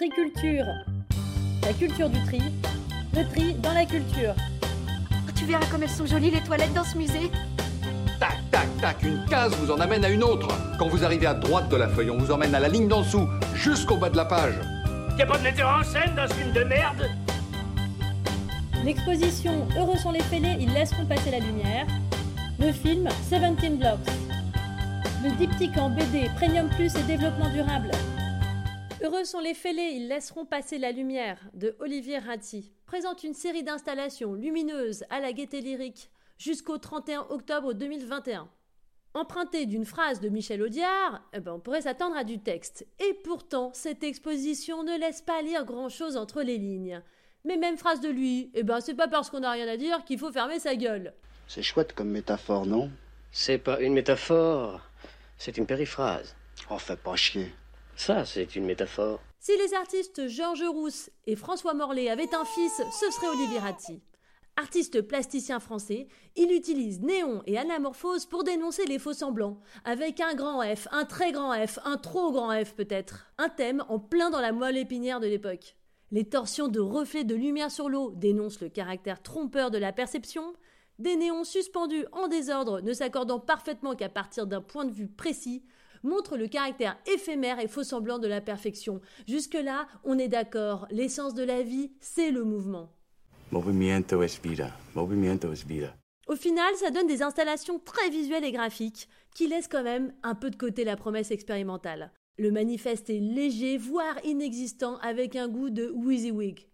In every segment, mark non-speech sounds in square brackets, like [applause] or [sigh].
Triculture. La culture du tri. Le tri dans la culture. Oh, tu verras comme elles sont jolies les toilettes dans ce musée. Tac, tac, tac, une case vous en amène à une autre. Quand vous arrivez à droite de la feuille, on vous emmène à la ligne d'en dessous, jusqu'au bas de la page. Y'a pas de metteur en scène dans ce film de merde? L'exposition Heureux sont les fêlés, ils laisseront passer la lumière. Le film 17 Blocks. Le diptyque en BD Premium Plus et développement durable. Heureux sont les fêlés, ils laisseront passer la lumière de Olivier Ratti. Présente une série d'installations lumineuses à la gaieté lyrique jusqu'au 31 octobre 2021. Emprunté d'une phrase de Michel Audiard, eh ben on pourrait s'attendre à du texte. Et pourtant, cette exposition ne laisse pas lire grand-chose entre les lignes. Mais même phrase de lui, eh ben c'est pas parce qu'on n'a rien à dire qu'il faut fermer sa gueule. C'est chouette comme métaphore, non? C'est pas une métaphore, c'est une périphrase. Oh, fais pas chier. Ça, c'est une métaphore. Si les artistes Georges Rousse et François Morlaix avaient un fils, ce serait Olivier Ratti. Artiste plasticien français, il utilise néon et anamorphose pour dénoncer les faux semblants, avec un grand F, un très grand F, un trop grand F peut-être. Un thème en plein dans la moelle épinière de l'époque. Les torsions de reflets de lumière sur l'eau dénoncent le caractère trompeur de la perception. Des néons suspendus en désordre, ne s'accordant parfaitement qu'à partir d'un point de vue précis, montrent le caractère éphémère et faux semblant de la perfection. Jusque-là, on est d'accord, l'essence de la vie, c'est le mouvement. Movimiento es vida. Movimiento es vida. Au final, ça donne des installations très visuelles et graphiques qui laissent quand même un peu de côté la promesse expérimentale. Le manifeste est léger, voire inexistant, avec un goût de WYSIWYG.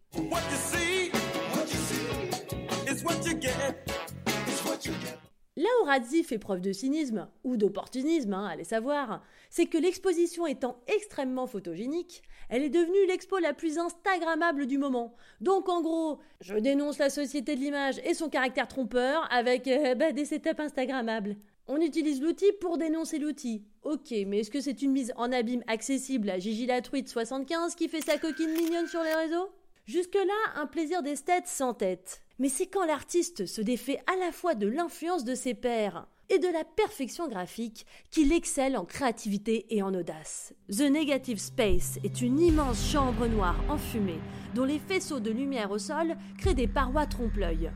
Là où Radzi fait preuve de cynisme, ou d'opportunisme, hein, allez savoir, c'est que l'exposition étant extrêmement photogénique, elle est devenue l'expo la plus instagrammable du moment. Donc en gros, je dénonce la société de l'image et son caractère trompeur avec euh, bah, des setups instagrammables. On utilise l'outil pour dénoncer l'outil. Ok, mais est-ce que c'est une mise en abîme accessible à Gigi la 75 qui fait sa coquine mignonne sur les réseaux? Jusque-là, un plaisir d'esthète sans tête. Mais c'est quand l'artiste se défait à la fois de l'influence de ses pairs et de la perfection graphique qu'il excelle en créativité et en audace. The Negative Space est une immense chambre noire enfumée dont les faisceaux de lumière au sol créent des parois trompe-l'œil.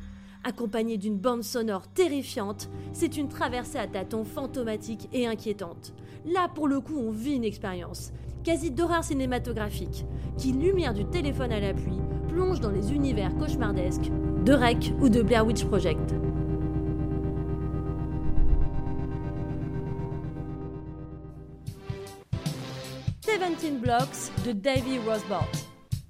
Accompagnée d'une bande sonore terrifiante, c'est une traversée à tâtons fantomatique et inquiétante. Là, pour le coup, on vit une expérience, quasi d'horreur cinématographique, qui, lumière du téléphone à l'appui, plonge dans les univers cauchemardesques de Rec ou de Blair Witch Project. Seventeen Blocks de Davy Rosbart.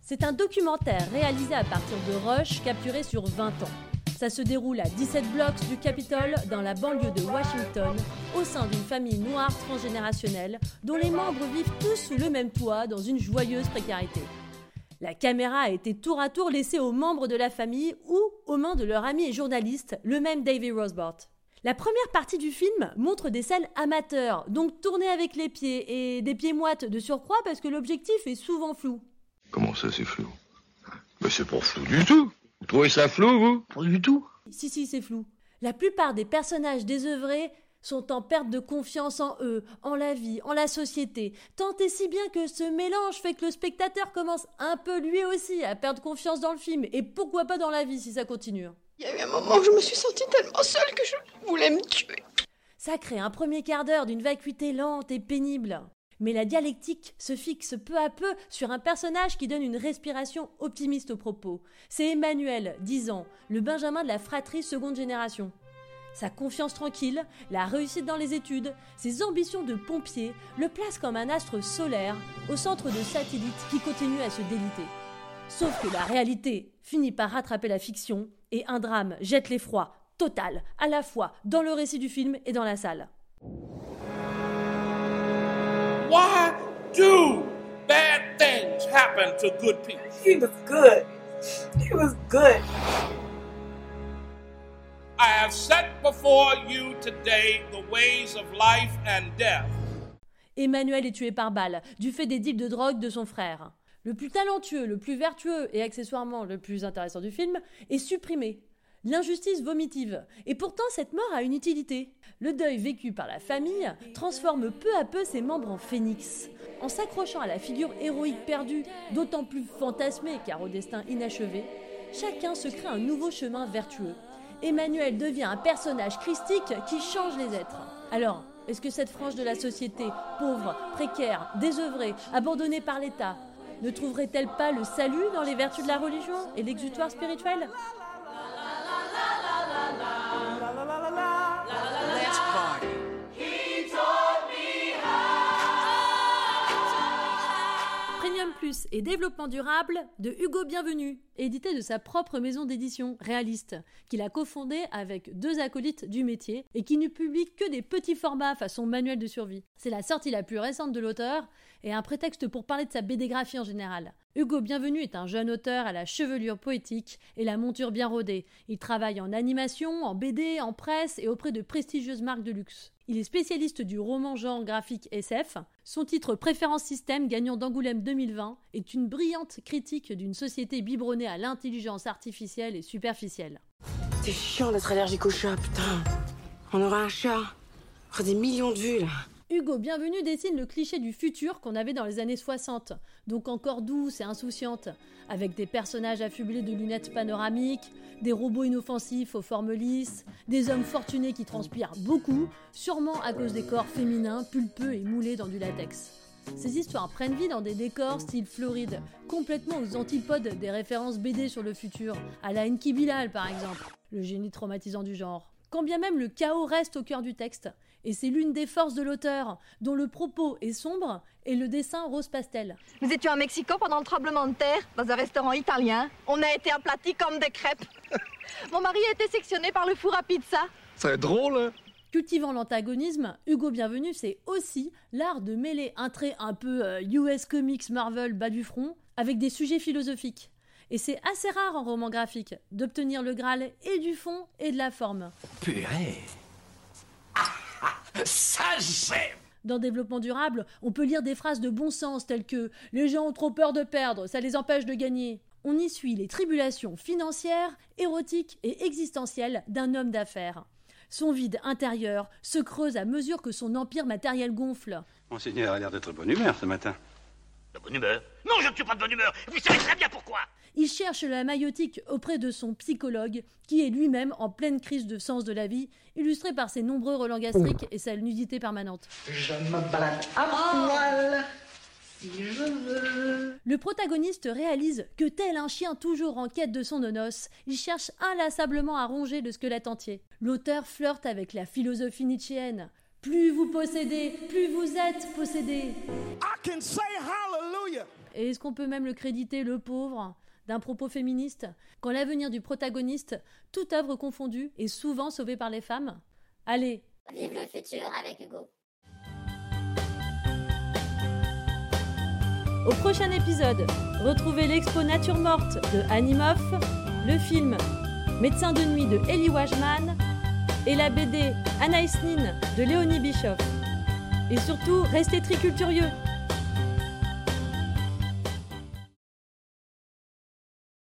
C'est un documentaire réalisé à partir de rushs capturés sur 20 ans. Ça se déroule à 17 blocs du Capitole dans la banlieue de Washington, au sein d'une famille noire transgénérationnelle dont les membres vivent tous sous le même toit dans une joyeuse précarité. La caméra a été tour à tour laissée aux membres de la famille ou aux mains de leur ami et journaliste, le même Davy Rosbart. La première partie du film montre des scènes amateurs, donc tournées avec les pieds et des pieds moites de surcroît parce que l'objectif est souvent flou. Comment ça, c'est flou? Mais c'est pas flou du tout. Vous trouvez ça flou, vous? Pas du tout. Si, si, c'est flou. La plupart des personnages désœuvrés sont en perte de confiance en eux, en la vie, en la société, tant et si bien que ce mélange fait que le spectateur commence un peu lui aussi à perdre confiance dans le film, et pourquoi pas dans la vie si ça continue. Il y a eu un moment où je me suis sentie tellement seule que je voulais me tuer. Ça crée un premier quart d'heure d'une vacuité lente et pénible. Mais la dialectique se fixe peu à peu sur un personnage qui donne une respiration optimiste au propos. C'est Emmanuel, 10 ans, le Benjamin de la fratrie seconde génération. Sa confiance tranquille, la réussite dans les études, ses ambitions de pompier le placent comme un astre solaire au centre de satellites qui continue à se déliter. Sauf que la réalité finit par rattraper la fiction et un drame jette l'effroi total, à la fois dans le récit du film et dans la salle. Why do bad things happen to good people? He was good. He was good. I have set before you today the ways of life and death. Emmanuel est tué par balle du fait des deals de drogue de son frère. Le plus talentueux, le plus vertueux et accessoirement le plus intéressant du film est supprimé. l'injustice vomitive. Et pourtant, cette mort a une utilité. Le deuil vécu par la famille transforme peu à peu ses membres en phénix. En s'accrochant à la figure héroïque perdue, d'autant plus fantasmée car au destin inachevé, chacun se crée un nouveau chemin vertueux. Emmanuel devient un personnage christique qui change les êtres. Alors, est-ce que cette frange de la société, pauvre, précaire, désœuvrée, abandonnée par l'État, ne trouverait-elle pas le salut dans les vertus de la religion et l'exutoire spirituel? Et Développement durable de Hugo Bienvenu, édité de sa propre maison d'édition réaliste, qu'il a cofondé avec deux acolytes du métier et qui ne publie que des petits formats façon manuel de survie. C'est la sortie la plus récente de l'auteur et un prétexte pour parler de sa BD-graphie en général. Hugo Bienvenu est un jeune auteur à la chevelure poétique et la monture bien rodée. Il travaille en animation, en BD, en presse et auprès de prestigieuses marques de luxe. Il est spécialiste du roman genre graphique SF. Son titre Préférence Système, gagnant d'Angoulême 2020, est une brillante critique d'une société biberonnée à l'intelligence artificielle et superficielle. C'est chiant d'être allergique au chat, putain. On aura un chat. On aura des millions de vues, là. Hugo Bienvenu dessine le cliché du futur qu'on avait dans les années 60, donc encore douce et insouciante, avec des personnages affublés de lunettes panoramiques, des robots inoffensifs aux formes lisses, des hommes fortunés qui transpirent beaucoup, sûrement à cause des corps féminins pulpeux et moulés dans du latex. Ces histoires prennent vie dans des décors style Floride, complètement aux antipodes des références BD sur le futur, à la Enki par exemple, le génie traumatisant du genre. Quand bien même le chaos reste au cœur du texte, et c'est l'une des forces de l'auteur, dont le propos est sombre et le dessin rose pastel. Nous étions à Mexico pendant le tremblement de terre, dans un restaurant italien. On a été aplatis comme des crêpes. [laughs] Mon mari a été sectionné par le four à pizza. C'est drôle, hein Cultivant l'antagonisme, Hugo Bienvenu, c'est aussi l'art de mêler un trait un peu euh, US Comics Marvel bas du front avec des sujets philosophiques. Et c'est assez rare en roman graphique d'obtenir le Graal et du fond et de la forme. Purée Ça j'aime Dans Développement durable, on peut lire des phrases de bon sens telles que Les gens ont trop peur de perdre, ça les empêche de gagner. On y suit les tribulations financières, érotiques et existentielles d'un homme d'affaires. Son vide intérieur se creuse à mesure que son empire matériel gonfle. Monseigneur a l'air d'être de bonne humeur ce matin. De bonne humeur? Non, je ne suis pas de bonne humeur Vous savez très bien pourquoi Il cherche la maïotique auprès de son psychologue, qui est lui-même en pleine crise de sens de la vie, illustré par ses nombreux relents gastriques et sa nudité permanente. Je me balade à poil si je veux. Le protagoniste réalise que tel un chien toujours en quête de son nonos, il cherche inlassablement à ronger le squelette entier. L'auteur flirte avec la philosophie nietzschéenne. Plus vous possédez, plus vous êtes possédé. Et est-ce qu'on peut même le créditer, le pauvre, d'un propos féministe, quand l'avenir du protagoniste, toute œuvre confondue, est souvent sauvé par les femmes Allez Vive le futur avec Hugo. Au prochain épisode, retrouvez l'expo Nature Morte de Animoff, le film Médecin de nuit de Ellie Wajman et la BD Anaïs Nin de Léonie Bischoff. Et surtout, restez triculturieux